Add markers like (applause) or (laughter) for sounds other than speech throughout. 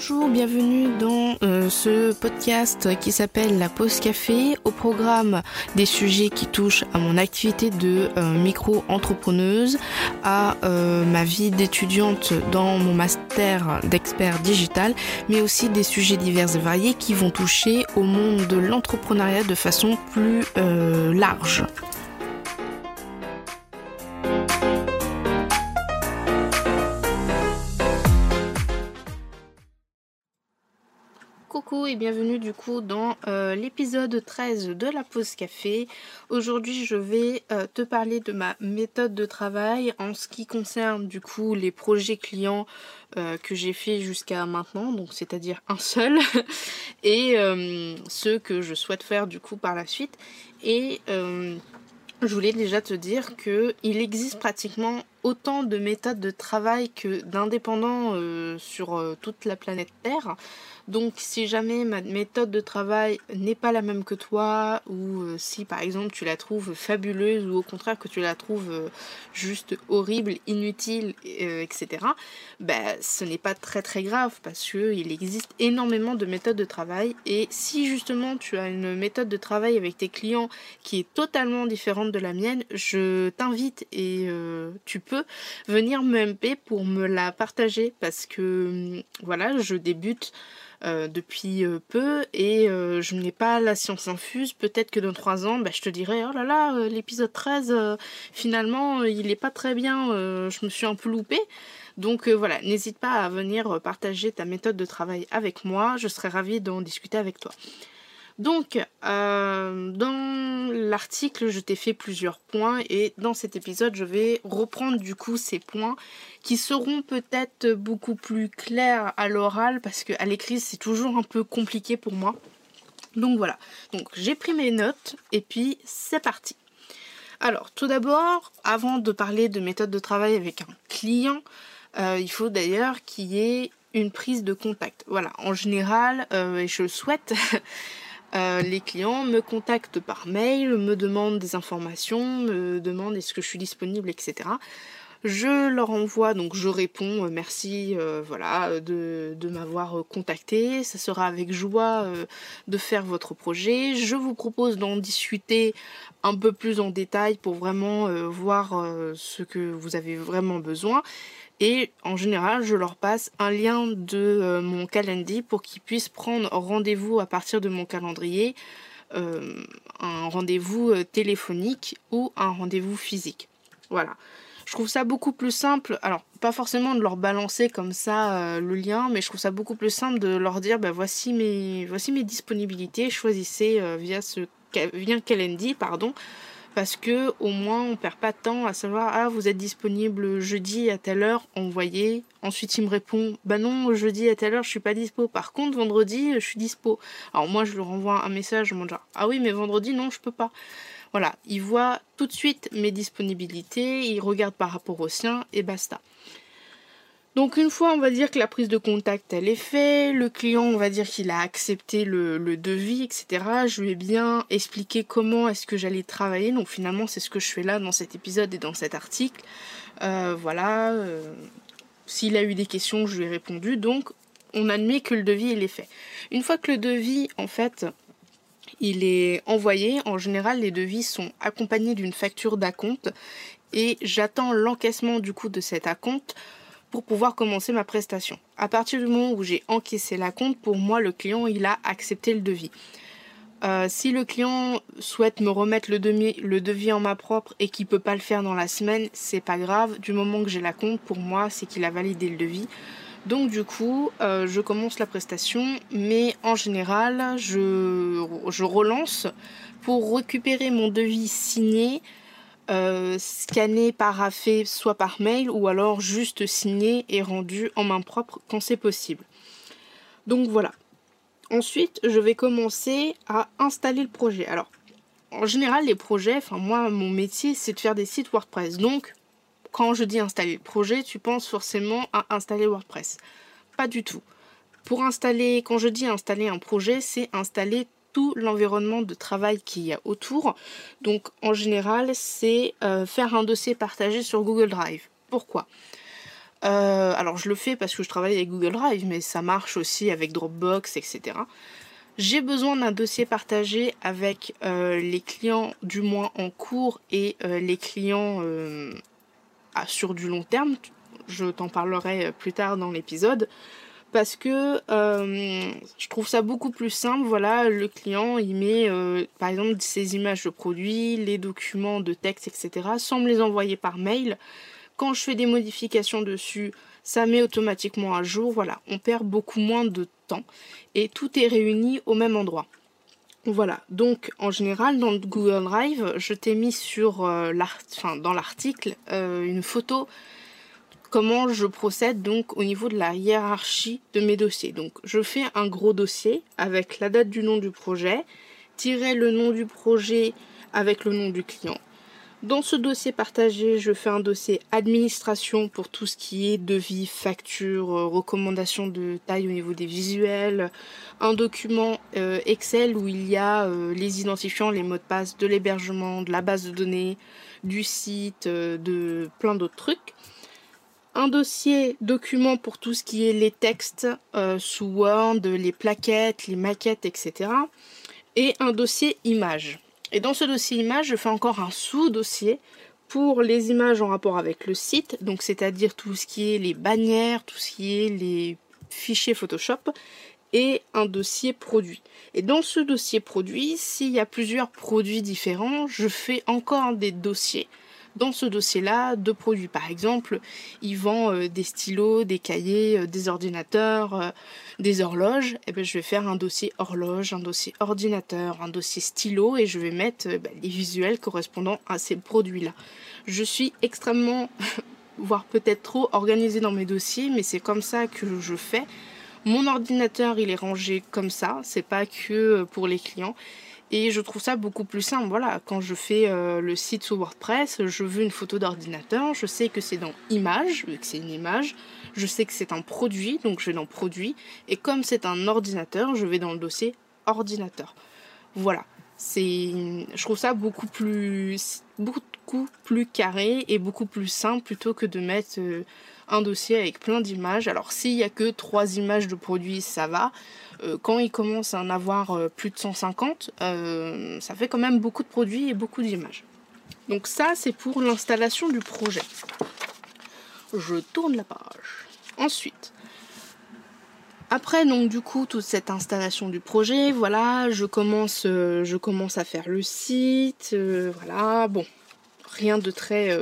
Bonjour, bienvenue dans euh, ce podcast qui s'appelle La Pause Café, au programme des sujets qui touchent à mon activité de euh, micro-entrepreneuse, à euh, ma vie d'étudiante dans mon master d'expert digital, mais aussi des sujets divers et variés qui vont toucher au monde de l'entrepreneuriat de façon plus large. Bienvenue du coup dans euh, l'épisode 13 de la pause café. Aujourd'hui je vais euh, te parler de ma méthode de travail en ce qui concerne du coup les projets clients euh, que j'ai fait jusqu'à maintenant, donc c'est-à-dire un seul, (laughs) et ceux que je souhaite faire du coup par la suite. Et je voulais déjà te dire que il existe pratiquement autant de méthodes de travail que d'indépendants sur toute la planète Terre. Donc si jamais ma méthode de travail n'est pas la même que toi, ou euh, si par exemple tu la trouves fabuleuse, ou au contraire que tu la trouves euh, juste horrible, inutile, euh, etc., ben, ce n'est pas très très grave parce qu'il existe énormément de méthodes de travail. Et si justement tu as une méthode de travail avec tes clients qui est totalement différente de la mienne, je t'invite et tu peux venir me MP pour me la partager parce que voilà, je débute. Euh, depuis euh, peu et euh, je n'ai pas la science infuse. Peut-être que dans trois ans, bah, je te dirai oh là là, l'épisode 13, finalement, il n'est pas très bien, je me suis un peu loupée. Donc voilà, n'hésite pas à venir partager ta méthode de travail avec moi, je serai ravie d'en discuter avec toi. Donc, euh, dans l'article, je t'ai fait plusieurs points et dans cet épisode, je vais reprendre du coup ces points qui seront peut-être beaucoup plus clairs à l'oral parce qu'à l'écrit, c'est toujours un peu compliqué pour moi. Donc voilà, donc j'ai pris mes notes et puis c'est parti. Alors, tout d'abord, avant de parler de méthode de travail avec un client, euh, il faut d'ailleurs qu'il y ait une prise de contact. Voilà, en général, euh, et je le souhaite, (laughs) Euh, les clients me contactent par mail, me demandent des informations, me demandent est-ce que je suis disponible, etc. Je leur envoie, donc je réponds euh, merci euh, voilà, de, de m'avoir contacté. Ça sera avec joie de faire votre projet. Je vous propose d'en discuter un peu plus en détail pour vraiment voir ce que vous avez vraiment besoin. Et en général, je leur passe un lien de euh, mon calendrier pour qu'ils puissent prendre rendez-vous à partir de mon calendrier, euh, un rendez-vous euh, téléphonique ou un rendez-vous physique. Voilà. Je trouve ça beaucoup plus simple. Alors, pas forcément de leur balancer comme ça le lien, mais je trouve ça beaucoup plus simple de leur dire bah, voici, mes, voici mes disponibilités, choisissez via ce via pardon, parce que au moins on perd pas de temps à savoir ah vous êtes disponible jeudi à telle heure envoyez ensuite il me répond bah non jeudi à telle heure je suis pas dispo. Par contre vendredi je suis dispo alors moi je lui renvoie un message en disant ah oui mais vendredi non je peux pas voilà il voit tout de suite mes disponibilités il regarde par rapport au sien et basta donc une fois, on va dire que la prise de contact, elle est faite, le client, on va dire qu'il a accepté le, devis, etc. Je lui ai bien expliqué comment est-ce que j'allais travailler. Donc finalement, c'est ce que je fais là dans cet épisode et dans cet article. Euh, voilà. Euh, s'il a eu des questions, je lui ai répondu. Donc on admet que le devis, il est fait. Une fois que le devis, en fait, il est envoyé, en général, les devis sont accompagnés d'une facture d'acompte et j'attends l'encaissement du coup de cet acompte pour pouvoir commencer ma prestation. À partir du moment où j'ai encaissé la compte, pour moi, le client, il a accepté le devis. Euh, si le client souhaite me remettre le, le devis en ma propre et qu'il peut pas le faire dans la semaine, c'est pas grave. Du moment que j'ai la compte, pour moi, c'est qu'il a validé le devis. Donc du coup, euh, je commence la prestation, mais en général, je relance pour récupérer mon devis signé euh, scanné, paraffé, soit par mail, ou alors juste signé et rendu en main propre quand c'est possible. Donc voilà. Ensuite, je vais commencer à installer le projet. Alors, en général, les projets, enfin moi, mon métier, c'est de faire des sites WordPress. Donc, quand je dis installer le projet, tu penses forcément à installer WordPress. Pas du tout. Pour installer, quand je dis installer un projet, c'est installer tout l'environnement de travail qu'il y a autour. Donc en général, c'est euh, faire un dossier partagé sur Google Drive. Pourquoi? Euh, alors je le fais parce que je travaille avec Google Drive, mais ça marche aussi avec Dropbox, etc. J'ai besoin d'un dossier partagé avec euh, les clients du mois en cours et les clients sur du long terme. Je t'en parlerai plus tard dans l'épisode parce que je trouve ça beaucoup plus simple. Voilà, le client il met par exemple ses images de produits, les documents de texte, etc. sans me les envoyer par mail. Quand je fais des modifications dessus, ça met automatiquement à jour. Voilà, on perd beaucoup moins de temps et tout est réuni au même endroit. Voilà, donc en général dans Google Drive, je t'ai mis sur euh, dans l'article euh, une photo comment je procède donc au niveau de la hiérarchie de mes dossiers. Donc je fais un gros dossier avec la date du nom du projet, tirer le nom du projet avec le nom du client. Dans ce dossier partagé, je fais un dossier administration pour tout ce qui est devis, facture, euh, recommandations de taille au niveau des visuels, un document euh, Excel où il y a euh, les identifiants, les mots de passe de l'hébergement, de la base de données, du site, de plein d'autres trucs. Un dossier document pour tout ce qui est les textes sous Word, les plaquettes, les maquettes, etc. Et un dossier image. Et dans ce dossier image, je fais encore un sous-dossier pour les images en rapport avec le site, donc c'est-à-dire tout ce qui est les bannières, tout ce qui est les fichiers Photoshop, et un dossier produit. Et dans ce dossier produit, s'il y a plusieurs produits différents, je fais encore des dossiers dans ce dossier-là de produits. Par exemple, ils vendent euh, des stylos, des cahiers, euh, des ordinateurs, euh, des horloges. Et eh ben, je vais faire un dossier horloge, un dossier ordinateur, un dossier stylo et je vais mettre bah, les visuels correspondant à ces produits-là. Je suis extrêmement, (laughs) voire peut-être trop organisée dans mes dossiers, mais c'est comme ça que je fais. Mon ordinateur, il est rangé comme ça, c'est pas que pour les clients. Et je trouve ça beaucoup plus simple. Voilà, quand je fais euh, le site sous WordPress, je veux une photo d'ordinateur, je sais que c'est dans image, vu que c'est une image, je sais que c'est un produit, donc je vais dans produit. Et comme c'est un ordinateur, je vais dans le dossier ordinateur. Voilà. C'est, je trouve ça beaucoup plus, beaucoup plus carré et beaucoup plus simple plutôt que de mettre euh, un dossier avec plein d'images. Alors s'il n'y a que trois images de produits, ça va. Euh, quand il commence à en avoir euh, plus de 150, euh, ça fait quand même beaucoup de produits et beaucoup d'images. Donc ça, c'est pour l'installation du projet. Je tourne la page. Ensuite, après donc du coup toute cette installation du projet, voilà, je commence, je commence à faire le site, voilà, bon, rien de très,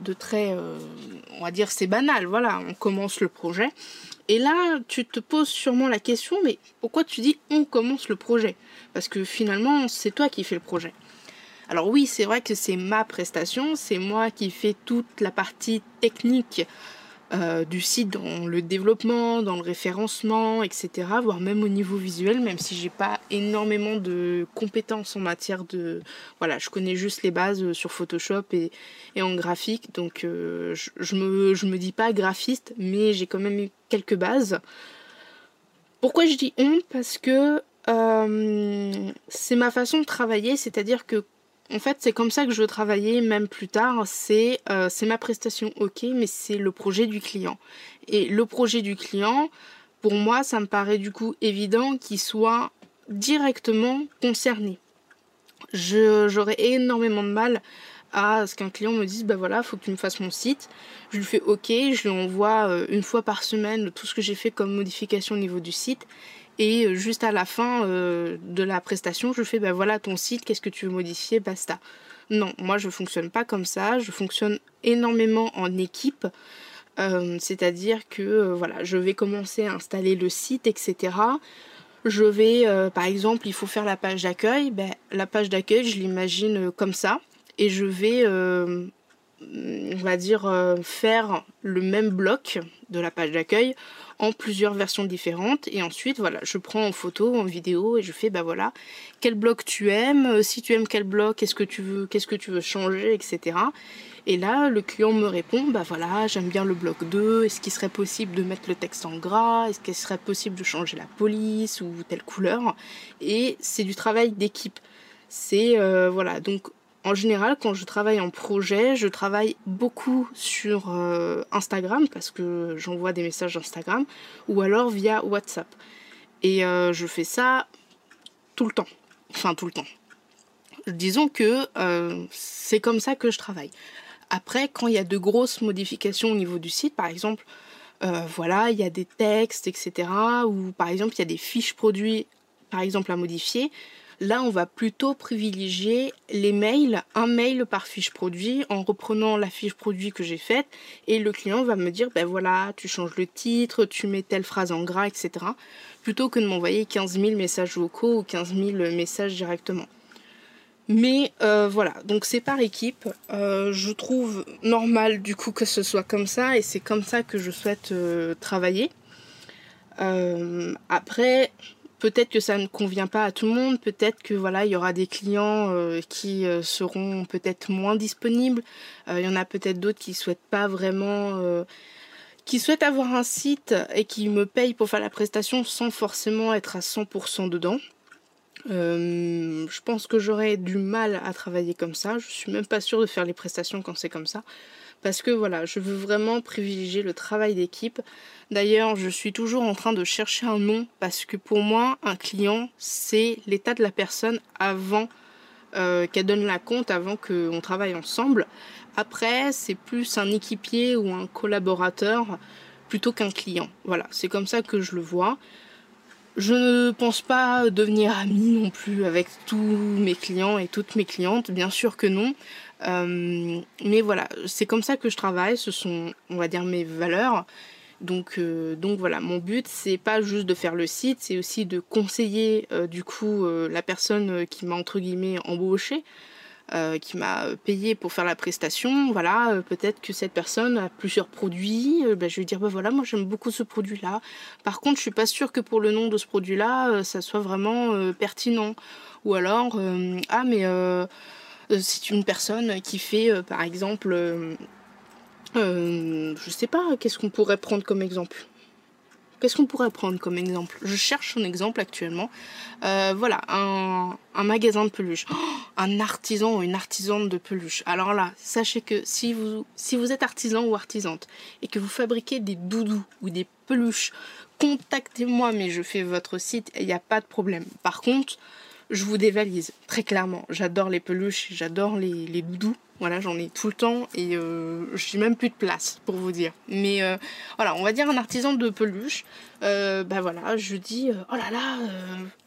de très, on va dire c'est banal, voilà, on commence le projet. Et là, tu te poses sûrement la question, mais pourquoi tu dis on commence le projet? Parce que finalement, c'est toi qui fais le projet. Alors oui, c'est vrai que c'est ma prestation, c'est moi qui fais toute la partie technique euh, du site dans le développement, dans le référencement, etc. Voire même au niveau visuel, même si j'ai pas énormément de compétences en matière de... Voilà, je connais juste les bases sur Photoshop et, en graphique, donc euh, je, me, je me dis pas graphiste, mais j'ai quand même quelques bases. Pourquoi je dis on? Parce que euh, c'est ma façon de travailler, c'est-à-dire que en fait, c'est comme ça que je veux travailler, même plus tard. Euh, c'est ma prestation, ok, mais c'est le projet du client. Et le projet du client, pour moi, ça me paraît du coup évident qu'il soit directement concerné. J'aurais énormément de mal à ce qu'un client me dise bah voilà faut que tu me fasses mon site je lui fais ok je lui envoie euh, une fois par semaine tout ce que j'ai fait comme modification au niveau du site et euh, juste à la fin euh, de la prestation, je fais, ben voilà ton site, qu'est-ce que tu veux modifier, basta. Non, moi je fonctionne pas comme ça, je fonctionne énormément en équipe. Euh, c'est-à-dire que voilà, je vais commencer à installer le site, etc. Je vais, par exemple, il faut faire la page d'accueil. Ben, la page d'accueil, je l'imagine comme ça. Et je vais, on va dire, faire le même bloc de la page d'accueil en plusieurs versions différentes. Et ensuite voilà je prends en photo en vidéo et je fais bah voilà quel bloc tu aimes euh, si tu aimes quel bloc qu'est-ce que tu veux qu'est-ce que tu veux changer etc et là le client me répond bah voilà j'aime bien le bloc 2 est-ce qu'il serait possible de mettre le texte en gras est-ce qu'il serait possible de changer la police ou telle couleur? Et c'est du travail d'équipe. C'est euh, voilà donc en général, quand je travaille en projet, je travaille beaucoup sur euh, Instagram parce que j'envoie des messages Instagram ou alors via WhatsApp. Et euh, je fais ça tout le temps. Enfin, tout le temps. Disons que c'est comme ça que je travaille. Après, quand il y a de grosses modifications au niveau du site, par exemple, voilà, il y a des textes, etc. Ou par exemple, il y a des fiches produits, par exemple, à modifier. Là, on va plutôt privilégier les mails, un mail par fiche produit, en reprenant la fiche produit que j'ai faite, et le client va me dire, ben voilà, tu changes le titre, tu mets telle phrase en gras, etc. Plutôt que de m'envoyer 15 000 messages vocaux ou 15 000 messages directement. Mais euh, voilà, donc c'est par équipe. Euh, je trouve normal du coup que ce soit comme ça et c'est comme ça que je souhaite euh, travailler. après, Peut-être que ça ne convient pas à tout le monde, peut-être que voilà, il y aura des clients euh, qui euh, seront peut-être moins disponibles. Euh, il y en a peut-être d'autres qui souhaitent pas vraiment qui souhaitent avoir un site et qui me payent pour faire la prestation sans forcément être à 100% dedans. je pense que j'aurais du mal à travailler comme ça. Je suis même pas sûre de faire les prestations quand c'est comme ça parce que voilà, je veux vraiment privilégier le travail d'équipe. D'ailleurs, je suis toujours en train de chercher un nom parce que pour moi, un client, c'est l'état de la personne avant euh, qu'elle donne la compte, avant qu'on travaille ensemble. Après, c'est plus un équipier ou un collaborateur plutôt qu'un client. Voilà, c'est comme ça que je le vois. Je ne pense pas devenir ami non plus avec tous mes clients et toutes mes clientes, bien sûr que non. Euh, mais voilà, c'est comme ça que je travaille, ce sont, on va dire, mes valeurs. Donc, euh, donc voilà, mon but, c'est pas juste de faire le site, c'est aussi de conseiller euh, du coup la personne qui m'a entre guillemets embauché, qui m'a payé pour faire la prestation. Voilà, peut-être que cette personne a plusieurs produits. Ben, je vais dire, ben voilà, moi j'aime beaucoup ce produit-là. Par contre, je suis pas sûre que pour le nom de ce produit-là, ça soit vraiment pertinent. Ou alors, ah mais c'est une personne qui fait, euh, par exemple, euh, je sais pas, qu'est-ce qu'on pourrait prendre comme exemple? Qu'est-ce qu'on pourrait prendre comme exemple? Je cherche un exemple actuellement. voilà, un, magasin de peluches. Oh, un artisan ou une artisane de peluches. Alors là, sachez que si vous, si vous êtes artisan ou artisante et que vous fabriquez des doudous ou des peluches, contactez-moi, mais je fais votre site il n'y a pas de problème. Par contre, je vous dévalise, très clairement. J'adore les peluches, j'adore les, les, doudous. Voilà, j'en ai tout le temps et euh, je n'ai même plus de place pour vous dire. Mais euh, voilà, on va dire un artisan de peluche. Euh, bah voilà, je dis, oh là là,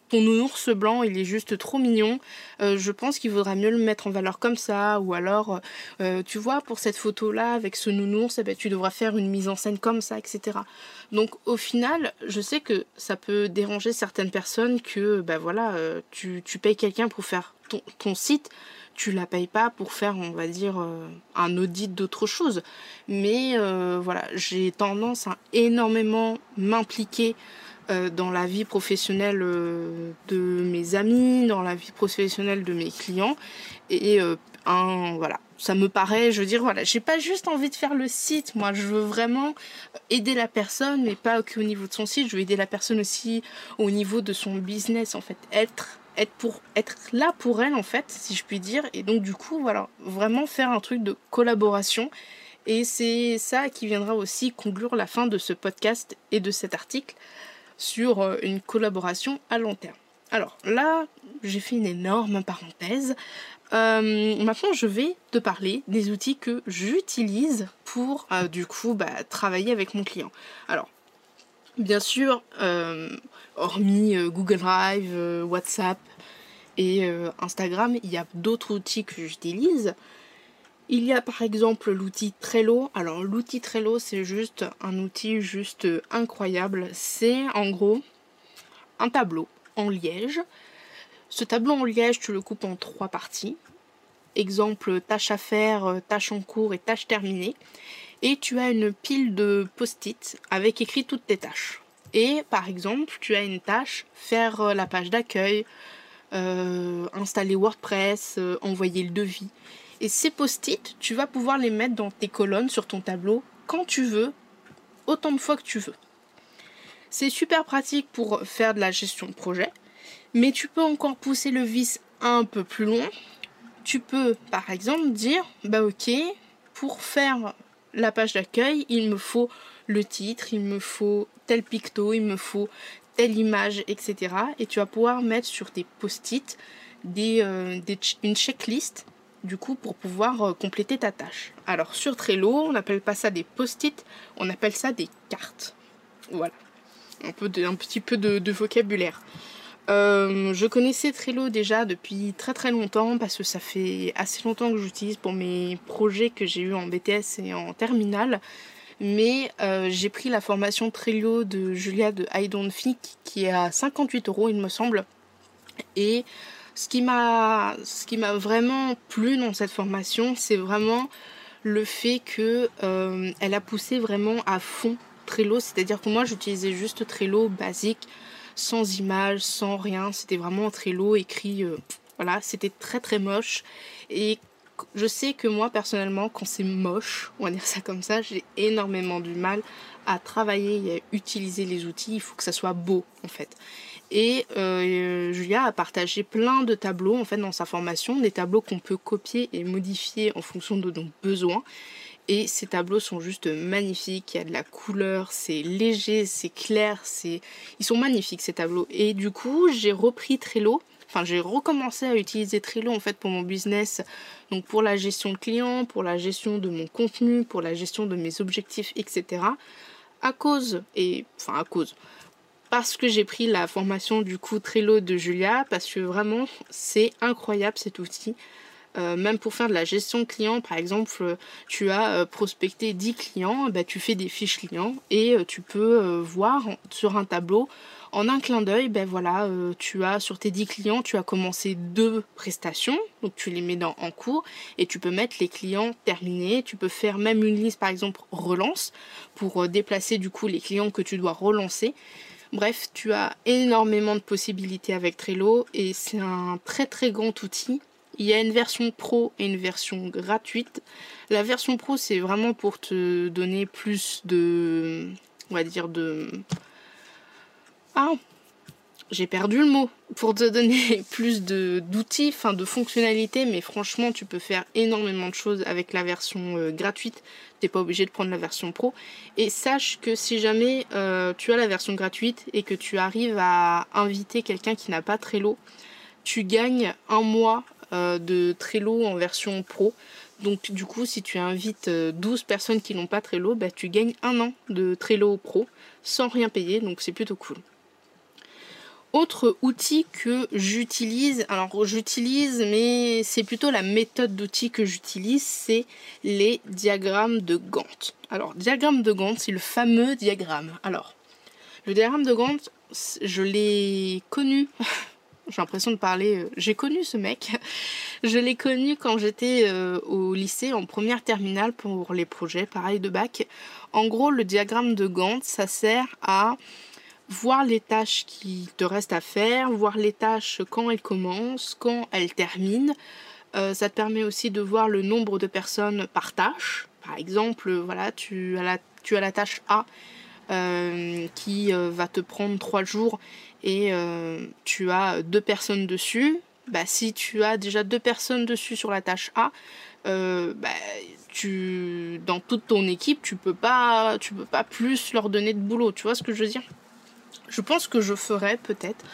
ton ours blanc, il est juste trop mignon. Euh, je pense qu'il vaudra mieux le mettre en valeur comme ça. Ou alors, euh, tu vois, pour cette photo-là, avec ce nounours, eh ben, tu devras faire une mise en scène comme ça, etc. Donc, au final, je sais que ça peut déranger certaines personnes que, ben voilà, euh, tu, payes quelqu'un pour faire ton, site. Tu la payes pas pour faire, on va dire, un audit d'autre chose. Mais voilà, j'ai tendance à énormément m'impliquer euh, dans la vie professionnelle euh, de mes amis, dans la vie professionnelle de mes clients. Et euh, voilà, ça me paraît, je veux dire, voilà, j'ai pas juste envie de faire le site, moi, je veux vraiment aider la personne, mais pas qu'au niveau de son site, je veux aider la personne aussi au niveau de son business, en fait, être être pour être là pour elle en fait si je puis dire. Et donc du coup voilà vraiment faire un truc de collaboration. Et c'est ça qui viendra aussi conclure la fin de ce podcast et de cet article sur euh, une collaboration à long terme. Alors là, j'ai fait une énorme parenthèse. Euh, maintenant, je vais te parler des outils que j'utilise pour euh, du coup bah, travailler avec mon client. Alors, bien sûr, hormis Google Drive, WhatsApp et Instagram, il y a d'autres outils que j'utilise. Il y a par exemple l'outil Trello. Alors l'outil Trello c'est juste un outil juste incroyable. C'est en gros un tableau en liège. Ce tableau en liège tu le coupes en trois parties. Exemple tâche à faire, tâche en cours et tâche terminée. Et tu as une pile de post-it avec écrit toutes tes tâches. Et par exemple tu as une tâche, faire la page d'accueil, euh, installer WordPress, euh, envoyer le devis. Et ces post-it, tu vas pouvoir les mettre dans tes colonnes sur ton tableau quand tu veux, autant de fois que tu veux. C'est super pratique pour faire de la gestion de projet, mais tu peux encore pousser le vice un peu plus loin. tu peux par exemple dire, bah ok, pour faire la page d'accueil, il me faut le titre, il me faut tel picto, il me faut telle image, etc. Et tu vas pouvoir mettre sur tes post-it des, euh, une checklist du coup pour pouvoir euh, compléter ta tâche. Alors sur Trello, on n'appelle pas ça des post-it, on appelle ça des cartes. Voilà, un, peu un petit peu de, vocabulaire. Euh, je connaissais Trello déjà depuis très très longtemps parce que ça fait assez longtemps que j'utilise pour mes projets que j'ai eu en BTS et en terminale. Mais euh, j'ai pris la formation Trello de Julia de I Don't qui est à 58 euros il me semble. Et ce qui m'a vraiment plu dans cette formation, c'est vraiment le fait que euh, elle a poussé vraiment à fond Trello, c'est-à-dire que moi j'utilisais juste Trello basique, sans image, sans rien, c'était vraiment Trello écrit euh, voilà, c'était très très moche. Et je sais que moi personnellement quand c'est moche, on va dire ça comme ça, j'ai énormément du mal à travailler et à utiliser les outils, il faut que ça soit beau en fait. Et euh, Julia a partagé plein de tableaux en fait dans sa formation, des tableaux qu'on peut copier et modifier en fonction de nos besoins. Et ces tableaux sont juste magnifiques, il y a de la couleur, c'est léger, c'est clair, c'est ils sont magnifiques ces tableaux. Et du coup, j'ai repris Trello, enfin j'ai recommencé à utiliser Trello en fait pour mon business, donc pour la gestion de clients, pour la gestion de mon contenu, pour la gestion de mes objectifs, etc. À cause, et enfin à cause, parce que j'ai pris la formation du coup Trello de Julia, parce que vraiment c'est incroyable cet outil. Euh, même pour faire de la gestion de clients, par exemple, tu as euh, prospecté 10 clients, bah, tu fais des fiches clients et euh, tu peux voir sur un tableau en un clin d'œil, ben voilà, tu as sur tes 10 clients, tu as commencé deux prestations, donc tu les mets dans, en cours et tu peux mettre les clients terminés. Tu peux faire même une liste par exemple relance pour déplacer du coup les clients que tu dois relancer. Bref, tu as énormément de possibilités avec Trello et c'est un très très grand outil. Il y a une version pro et une version gratuite. La version pro, c'est vraiment pour te donner plus de... On va dire de... Ah j'ai perdu le mot pour te donner (laughs) plus d'outils, enfin de fonctionnalités, mais franchement tu peux faire énormément de choses avec la version euh, gratuite. T'es pas obligé de prendre la version pro. Et sache que si jamais euh, tu as la version gratuite et que tu arrives à inviter quelqu'un qui n'a pas Trello, tu gagnes un mois euh, de Trello en version pro. Donc du coup, si tu invites 12 personnes qui n'ont pas Trello, bah, tu gagnes un an de Trello pro sans rien payer, donc c'est plutôt cool. Autre outil que j'utilise, alors j'utilise, mais c'est plutôt la méthode d'outil que j'utilise, c'est les diagrammes de Gantt. Alors, diagramme de Gantt, c'est le fameux diagramme. Alors, le diagramme de Gantt, je l'ai connu, (laughs) j'ai l'impression de parler, euh, j'ai connu ce mec, (laughs) je l'ai connu quand j'étais euh, au lycée en première terminale pour les projets, pareil de bac. En gros, le diagramme de Gantt, ça sert à voir les tâches qui te restent à faire, voir les tâches quand elles commencent, quand elles terminent. Euh, ça te permet aussi de voir le nombre de personnes par tâche. Par exemple, voilà, tu as la, tâche A euh, qui euh, va te prendre 3 jours et tu as deux personnes dessus. Bah, si tu as déjà deux personnes dessus sur la tâche A, bah, tu, dans toute ton équipe, tu peux pas, tu peux pas plus leur donner de boulot. Tu vois ce que je veux dire? Je pense que je ferai peut-être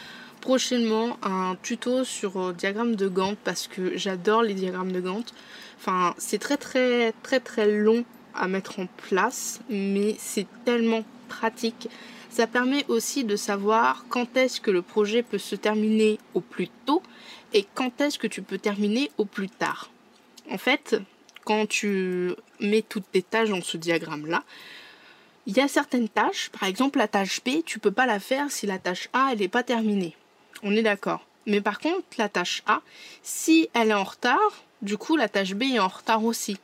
prochainement un tuto sur euh, diagramme de Gantt parce que j'adore les diagrammes de Gantt. Enfin, c'est très très très très long à mettre en place, mais c'est tellement pratique. Ça permet aussi de savoir quand est-ce que le projet peut se terminer au plus tôt et quand est-ce que tu peux terminer au plus tard. En fait, quand tu mets toutes tes tâches dans ce diagramme-là, il y a certaines tâches, par exemple la tâche B, tu peux pas la faire si la tâche A n'est pas terminée. On est d'accord. Mais par contre, la tâche A, si elle est en retard, du coup la tâche B est en retard aussi.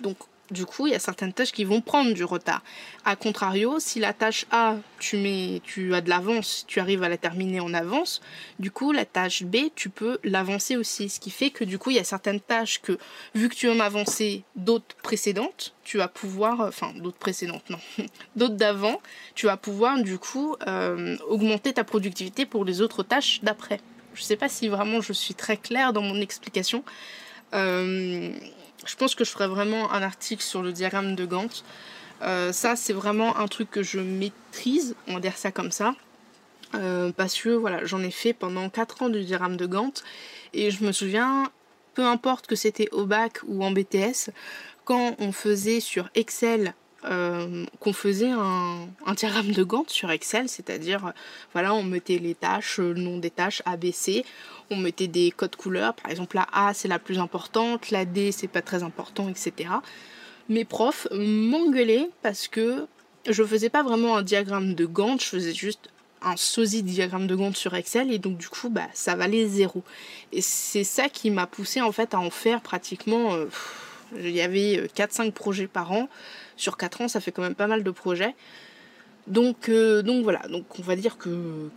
Donc du coup, il y a certaines tâches qui vont prendre du retard. A contrario, si la tâche A, tu, mets, tu as de l'avance, tu arrives à la terminer en avance, du coup, la tâche B, tu peux l'avancer aussi. Ce qui fait que du coup, il y a certaines tâches que, vu que tu en avancé d'autres précédentes, tu vas pouvoir, enfin, d'autres précédentes, non, (laughs) d'autres d'avant, tu vas pouvoir du coup euh, augmenter ta productivité pour les autres tâches d'après. Je sais pas si vraiment je suis très claire dans mon explication. Euh, je pense que je ferai vraiment un article sur le diagramme de Gantt. Euh, ça, c'est vraiment un truc que je maîtrise, on va dire ça comme ça. Euh, parce que voilà, j'en ai fait pendant 4 ans du diagramme de Gantt. Et je me souviens, peu importe que c'était au bac ou en BTS, quand on faisait sur Excel euh, qu'on faisait un, diagramme de Gantt sur Excel, c'est-à-dire, voilà, on mettait les tâches, le nom des tâches ABC, on mettait des codes couleurs, par exemple la A c'est la plus importante, la D c'est pas très important, etc. Mes profs m'engueulaient parce que je faisais pas vraiment un diagramme de Gantt, je faisais juste un sosie diagramme de Gantt sur Excel et donc du coup bah ça valait zéro. Et c'est ça qui m'a poussé en fait à en faire pratiquement... Euh, il y avait 4-5 euh, projets par an. Sur 4 ans, ça fait quand même pas mal de projets. Donc, euh, donc voilà, donc on va dire que,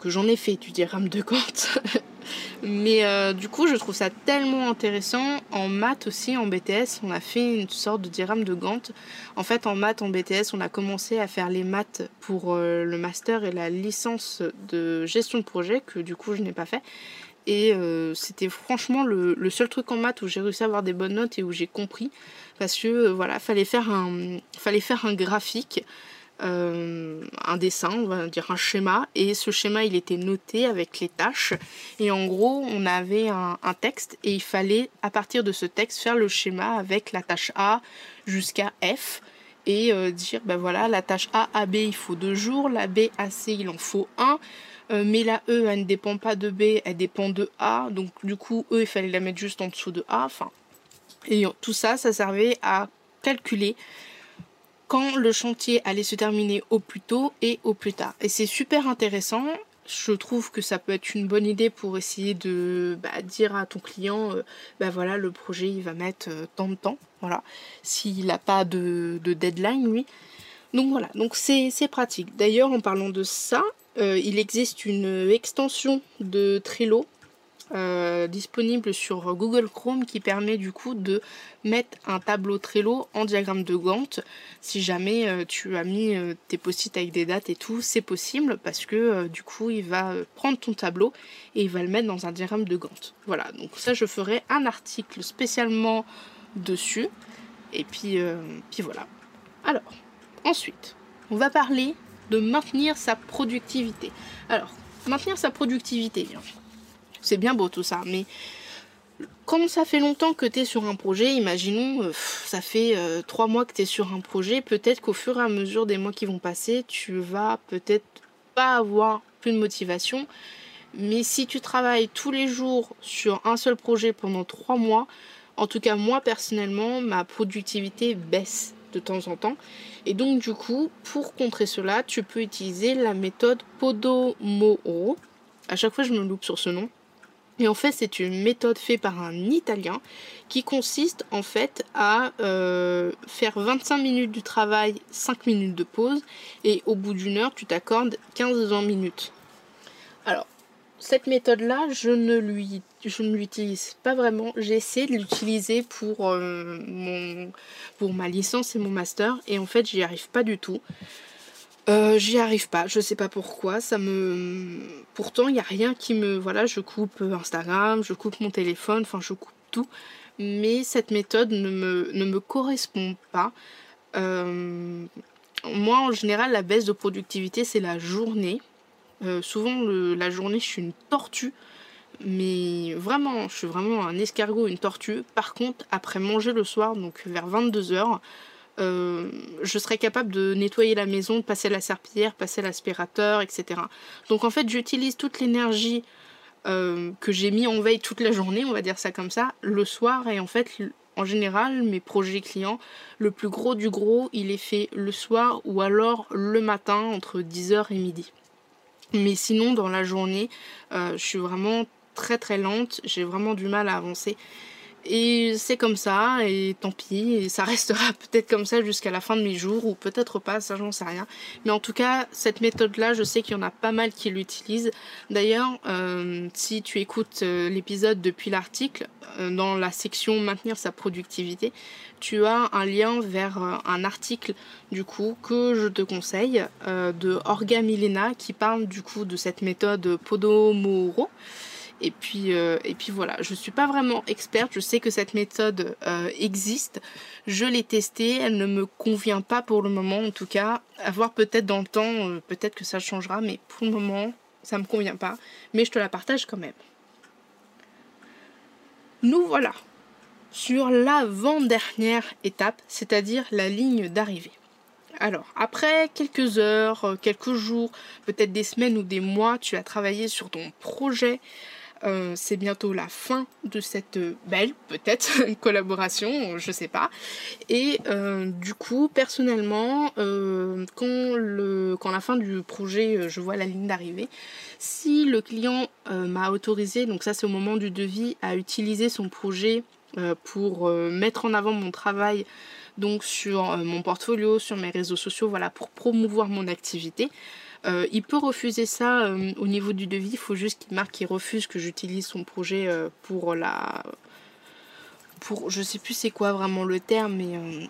j'en ai fait du diagramme de Gantt. (laughs) Mais euh, du coup, je trouve ça tellement intéressant. En maths aussi, en BTS, on a fait une sorte de diagramme de Gantt. En fait, en maths, en BTS, on a commencé à faire les maths pour le master et la licence de gestion de projet, que du coup, je n'ai pas fait. Et euh, c'était franchement le, seul truc en maths où j'ai réussi à avoir des bonnes notes et où j'ai compris. Parce que euh, voilà, fallait faire un, fallait faire un graphique, euh, un dessin, on va dire un schéma. Et ce schéma, il était noté avec les tâches. Et en gros, on avait un, texte et il fallait, à partir de ce texte, faire le schéma avec la tâche A jusqu'à F. Et dire, ben voilà, la tâche A, AB, il faut deux jours. La B, AC, il en faut un. Euh, mais la E, elle ne dépend pas de B, elle dépend de A. Donc du coup, E, il fallait la mettre juste en dessous de A. Enfin, et tout ça, ça servait à calculer quand le chantier allait se terminer au plus tôt et au plus tard. Et c'est super intéressant. Je trouve que ça peut être une bonne idée pour essayer de bah, dire à ton client, euh, bah voilà, le projet il va mettre euh, tant de temps, voilà, s'il n'a pas de, de, deadline lui. Donc voilà, donc c'est pratique. D'ailleurs, en parlant de ça, euh, il existe une extension de Trello euh, disponible sur Google Chrome qui permet du coup de mettre un tableau Trello en diagramme de Gantt. Si jamais euh, tu as mis tes post-it avec des dates et tout, c'est possible parce que du coup il va prendre ton tableau et il va le mettre dans un diagramme de Gantt. Voilà, donc ça je ferai un article spécialement dessus. Et puis, puis voilà. Alors, ensuite, on va parler de maintenir sa productivité. Alors, maintenir sa productivité, c'est bien beau tout ça, mais quand ça fait longtemps que tu es sur un projet, imaginons, euh, ça fait euh, trois mois que tu es sur un projet, peut-être qu'au fur et à mesure des mois qui vont passer, tu vas peut-être pas avoir plus de motivation. Mais si tu travailles tous les jours sur un seul projet pendant trois mois, en tout cas moi personnellement, ma productivité baisse de temps en temps. Et donc du coup, pour contrer cela, tu peux utiliser la méthode Podomoro. À chaque fois, je me loupe sur ce nom. Et en fait, c'est une méthode faite par un Italien qui consiste en fait à euh, faire 25 minutes du travail, 5 minutes de pause, et au bout d'une heure, tu t'accordes 15-20 minutes. Alors, cette méthode-là, je ne lui, je ne l'utilise pas vraiment. J'essaie de l'utiliser pour euh, mon, pour ma licence et mon master, et en fait, j'y arrive pas du tout. Euh, j'y arrive pas, je sais pas pourquoi. Ça me, pourtant, il y a rien qui me, voilà, je coupe Instagram, je coupe mon téléphone, enfin, je coupe tout. Mais cette méthode ne me, ne me correspond pas. Euh, moi, en général, la baisse de productivité, c'est la journée. Euh, souvent, la journée, je suis une tortue. Mais vraiment, je suis vraiment un escargot, une tortue. Par contre, après manger le soir, donc vers 22h, euh, je serais capable de nettoyer la maison, de passer la serpillière, passer l'aspirateur, etc. Donc en fait, j'utilise toute l'énergie euh, que j'ai mis en veille toute la journée, on va dire ça comme ça, le soir. Et en fait, en général, mes projets clients, le plus gros du gros, il est fait le soir ou alors le matin entre 10h et midi. Mais sinon, dans la journée, euh, je suis vraiment très très lente, j'ai vraiment du mal à avancer. Et c'est comme ça, et tant pis, et ça restera (laughs) peut-être comme ça jusqu'à la fin de mes jours, ou peut-être pas, ça j'en sais rien. Mais en tout cas, cette méthode-là, je sais qu'il y en a pas mal qui l'utilisent. D'ailleurs, euh, si tu écoutes euh, l'épisode depuis l'article, dans la section maintenir sa productivité, tu as un lien vers un article du coup que je te conseille de Orga Milena qui parle du coup de cette méthode Podomoro Et puis, et puis voilà, je ne suis pas vraiment experte, je sais que cette méthode existe, je l'ai testée, elle ne me convient pas pour le moment en tout cas, à voir peut-être dans le temps, peut-être que ça changera, mais pour le moment, ça me convient pas, mais je te la partage quand même. Nous voilà sur l'avant-dernière étape, c'est-à-dire la ligne d'arrivée. Alors, après quelques heures, euh, quelques jours, peut-être des semaines ou des mois, tu as travaillé sur ton projet. Euh, c'est bientôt la fin de cette belle, peut-être, (laughs) collaboration, je sais pas. Et euh, du coup, personnellement, quand, quand la fin du projet, je vois la ligne d'arrivée, si le client m'a autorisé, donc ça c'est au moment du devis, à utiliser son projet pour mettre en avant mon travail donc sur euh, mon portfolio, sur mes réseaux sociaux, voilà, pour promouvoir mon activité. Euh, il peut refuser ça euh, au niveau du devis, il faut juste qu'il marque qu'il refuse que j'utilise son projet pour la... Pour, je sais plus c'est quoi vraiment le terme, mais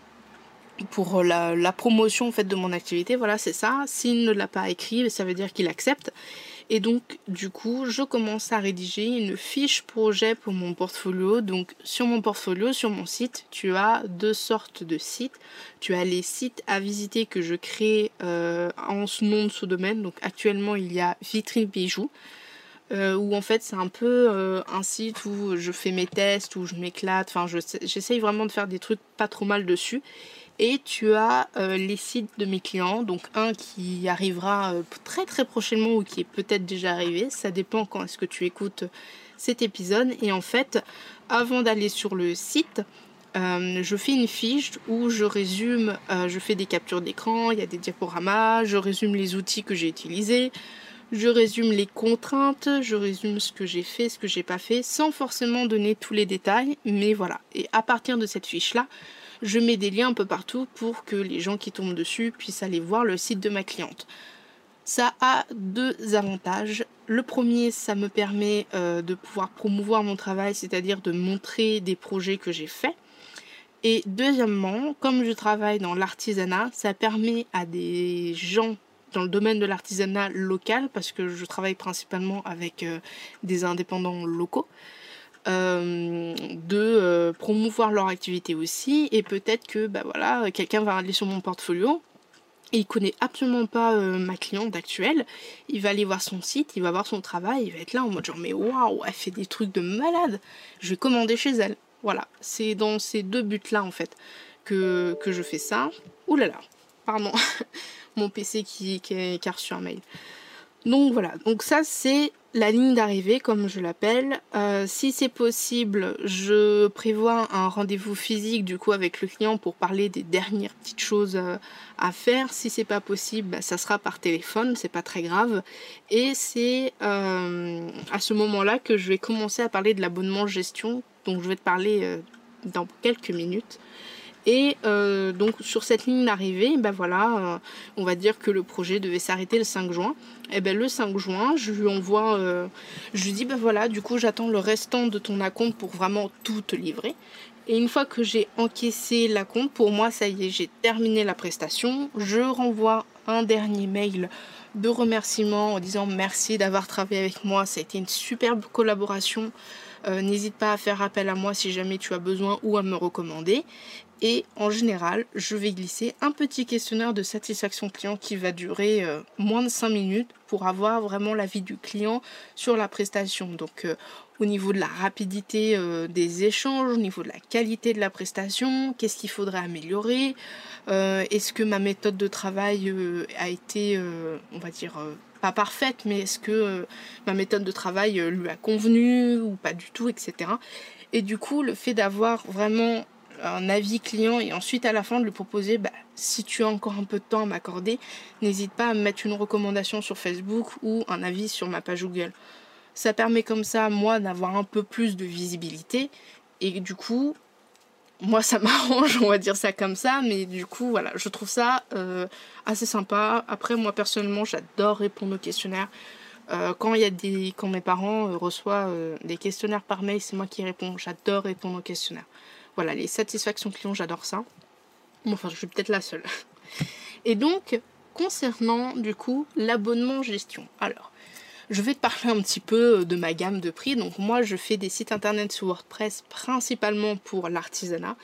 pour la, la, promotion en fait de mon activité, voilà c'est ça. S'il ne l'a pas écrit, ça veut dire qu'il accepte. Et donc, du coup, je commence à rédiger une fiche projet pour mon portfolio. Donc, sur mon portfolio, sur mon site, tu as deux sortes de sites. Tu as les sites à visiter que je crée euh, en ce nom de ce domaine. Donc, actuellement, il y a Vitrine Bijoux. Euh, où en fait c'est un peu euh, un site où je fais mes tests, où je m'éclate, enfin j'essaye vraiment de faire des trucs pas trop mal dessus. Et tu as euh, les sites de mes clients, donc un qui arrivera euh, très très prochainement ou qui est peut-être déjà arrivé, ça dépend quand est-ce que tu écoutes cet épisode. Et en fait, avant d'aller sur le site, euh, je fais une fiche où je résume, je fais des captures d'écran, il y a des diaporamas, je résume les outils que j'ai utilisés, je résume les contraintes, je résume ce que j'ai fait, ce que j'ai pas fait, sans forcément donner tous les détails, mais voilà. Et à partir de cette fiche-là, je mets des liens un peu partout pour que les gens qui tombent dessus puissent aller voir le site de ma cliente. Ça a deux avantages. Le premier, ça me permet euh, de pouvoir promouvoir mon travail, c'est-à-dire de montrer des projets que j'ai faits. Et deuxièmement, comme je travaille dans l'artisanat, ça permet à des gens dans le domaine de l'artisanat local, parce que je travaille principalement avec euh, des indépendants locaux, euh, de euh, promouvoir leur activité aussi. Et peut-être que bah voilà quelqu'un va aller sur mon portfolio. Et il connaît absolument pas euh, ma cliente actuelle. Il va aller voir son site il va voir son travail il va être là en mode genre mais waouh elle fait des trucs de malade. Je vais commander chez elle. Voilà. C'est dans ces deux buts là en fait que, que je fais ça. Ouh là là. Pardon. (laughs) Mon PC qui, qui, qui a reçu un mail. Donc voilà. Donc ça c'est la ligne d'arrivée, comme je l'appelle. Euh, si c'est possible, je prévois un rendez-vous physique du coup avec le client pour parler des dernières petites choses euh, à faire. Si c'est pas possible, bah, ça sera par téléphone, c'est pas très grave. Et c'est euh, à ce moment-là que je vais commencer à parler de l'abonnement gestion. Donc je vais te parler dans quelques minutes. Et euh, donc sur cette ligne d'arrivée, ben voilà, euh, on va dire que le projet devait s'arrêter le 5 juin. Et ben le 5 juin, je lui envoie, euh, je lui dis ben voilà, du coup j'attends le restant de ton acompte pour vraiment tout te livrer. Et une fois que j'ai encaissé l'acompte, pour moi ça y est, j'ai terminé la prestation. Je renvoie un dernier mail de remerciement en disant merci d'avoir travaillé avec moi, ça a été une superbe collaboration. N'hésite pas à faire appel à moi si jamais tu as besoin ou à me recommander. Et en général, je vais glisser un petit questionnaire de satisfaction client qui va durer euh, moins de 5 minutes pour avoir vraiment l'avis du client sur la prestation. Donc euh, au niveau de la rapidité euh, des échanges, au niveau de la qualité de la prestation, qu'est-ce qu'il faudrait améliorer, est-ce que ma méthode de travail a été, on va dire, pas parfaite, mais est-ce que ma méthode de travail lui a convenu ou pas du tout, etc. Et du coup, le fait d'avoir vraiment un avis client et ensuite à la fin de lui proposer bah, si tu as encore un peu de temps à m'accorder, n'hésite pas à me mettre une recommandation sur Facebook ou un avis sur ma page Google. Ça permet comme ça, moi, d'avoir un peu plus de visibilité et du coup, moi, ça (laughs) m'arrange, on va dire ça comme ça, mais du coup, voilà, je trouve ça euh, assez sympa. Après, moi, personnellement, j'adore répondre aux questionnaires. Euh, quand il y a des, quand mes parents euh, reçoivent des questionnaires par mail, c'est moi qui réponds. J'adore répondre aux questionnaires. Voilà, les satisfactions clients, j'adore ça. Enfin, je suis peut-être la seule. (laughs) Et donc, concernant du coup l'abonnement gestion. Alors, je vais te parler un petit peu de ma gamme de prix. Donc moi, je fais des sites internet sur WordPress principalement pour l'artisanat.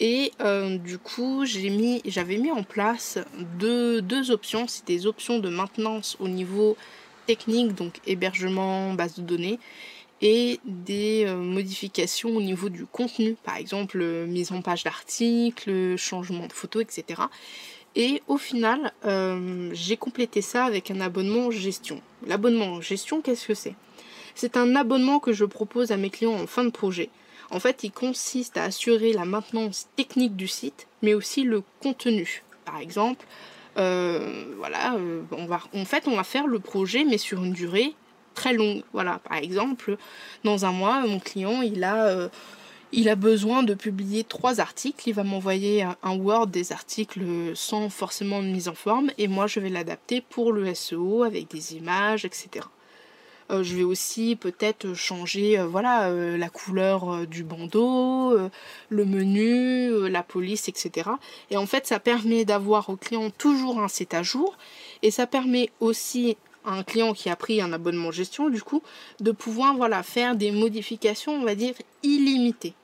Et euh, du coup, j'avais mis en place deux, deux options. C'est des options de maintenance au niveau technique, donc hébergement, base de données, et des euh, modifications au niveau du contenu, par exemple euh, mise en page d'articles, changement de photos, etc. Et au final, j'ai complété ça avec un abonnement gestion. L'abonnement gestion, qu'est-ce que c'est? C'est un abonnement que je propose à mes clients en fin de projet. En fait, il consiste à assurer la maintenance technique du site, mais aussi le contenu. Par exemple, euh, voilà, euh, en fait, on va faire le projet, mais sur une durée très longue. Voilà, par exemple, dans un mois, mon client, il a, euh, besoin de publier trois articles. Il va m'envoyer un, Word des articles sans forcément une mise en forme, et moi, je vais l'adapter pour le SEO avec des images, etc. Euh, je vais aussi peut-être changer euh, voilà, la couleur du bandeau, le menu, la police, etc. Et en fait, ça permet d'avoir au client toujours un site à jour. Et ça permet aussi un client qui a pris un abonnement gestion, du coup, de pouvoir voilà, faire des modifications, on va dire, illimitées.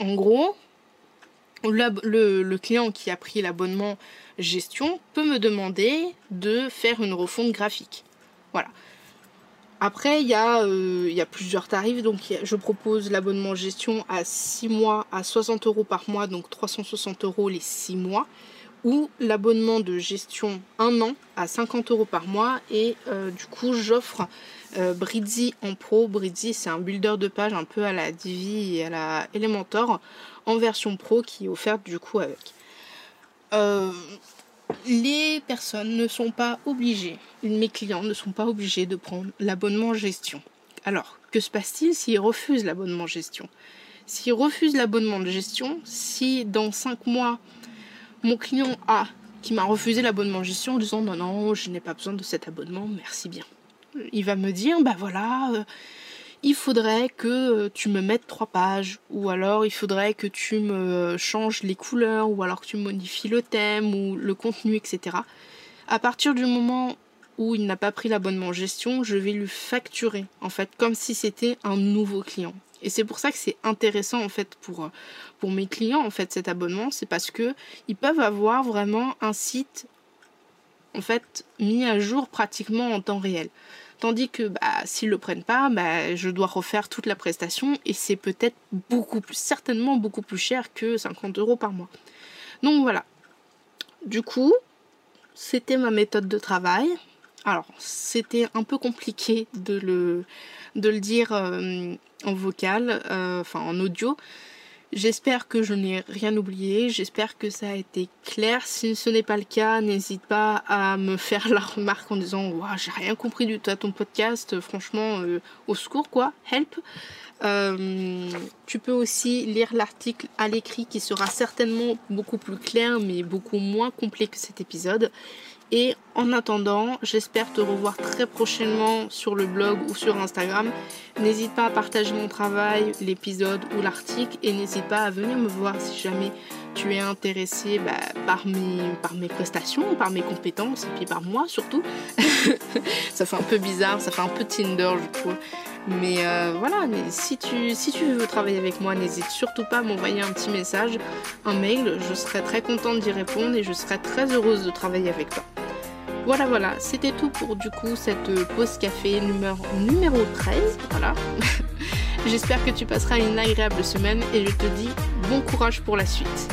En gros, le, client qui a pris l'abonnement gestion peut me demander de faire une refonte graphique. Voilà. Après, il y, euh, y, a plusieurs tarifs. Donc, je propose l'abonnement gestion à 6 mois à 60 euros par mois, donc 360 euros les 6 mois. Ou l'abonnement de gestion 1 an à 50 euros par mois. Et euh, du coup, j'offre euh, en Pro. Bridzi, c'est un builder de page un peu à la Divi et à la Elementor en version Pro qui est offerte du coup avec. Euh, les personnes ne sont pas obligées, mes clients ne sont pas obligés de prendre l'abonnement gestion. Alors, que se passe-t-il s'ils refusent l'abonnement gestion? S'ils refusent l'abonnement de gestion, si dans 5 mois, mon client A qui m'a refusé l'abonnement gestion en disant non, non, je n'ai pas besoin de cet abonnement, merci bien. Il va me dire, bah voilà, euh, il faudrait que euh, tu me mettes trois pages, ou alors il faudrait que tu me changes les couleurs, ou alors que tu modifies le thème ou le contenu, etc. À partir du moment où il n'a pas pris l'abonnement gestion, je vais lui facturer, en fait, comme si c'était un nouveau client. Et c'est pour ça que c'est intéressant en fait pour, pour mes clients en fait cet abonnement, c'est parce que ils peuvent avoir vraiment un site en fait mis à jour pratiquement en temps réel. Tandis que bah, s'ils le prennent pas, bah, je dois refaire toute la prestation et c'est peut-être beaucoup plus, certainement beaucoup plus cher que 50 euros par mois. Donc voilà. Du coup, c'était ma méthode de travail. Alors, c'était un peu compliqué de le, de le dire euh, en vocal, euh, enfin en audio, J'espère que je n'ai rien oublié, j'espère que ça a été clair. Si ce n'est pas le cas, n'hésite pas à me faire la remarque en disant Waouh, j'ai rien compris du tout à ton podcast, franchement, euh, au secours quoi, help. Euh, tu peux aussi lire l'article à l'écrit qui sera certainement beaucoup plus clair mais beaucoup moins complet que cet épisode. Et en attendant, j'espère te revoir très prochainement sur le blog ou sur Instagram. N'hésite pas à partager mon travail, l'épisode ou l'article et n'hésite pas à venir me voir si jamais tu es intéressé bah, par, mes, par mes prestations, par mes compétences et puis par moi surtout. (laughs) ça fait un peu bizarre, ça fait un peu Tinder je trouve. Mais euh, voilà, si tu, si tu veux travailler avec moi, n'hésite surtout pas à m'envoyer un petit message, un mail. Je serai très contente d'y répondre et je serai très heureuse de travailler avec toi. Voilà, voilà, c'était tout pour du coup cette pause café numéro, numéro 13. Voilà. (laughs) J'espère que tu passeras une agréable semaine et je te dis bon courage pour la suite.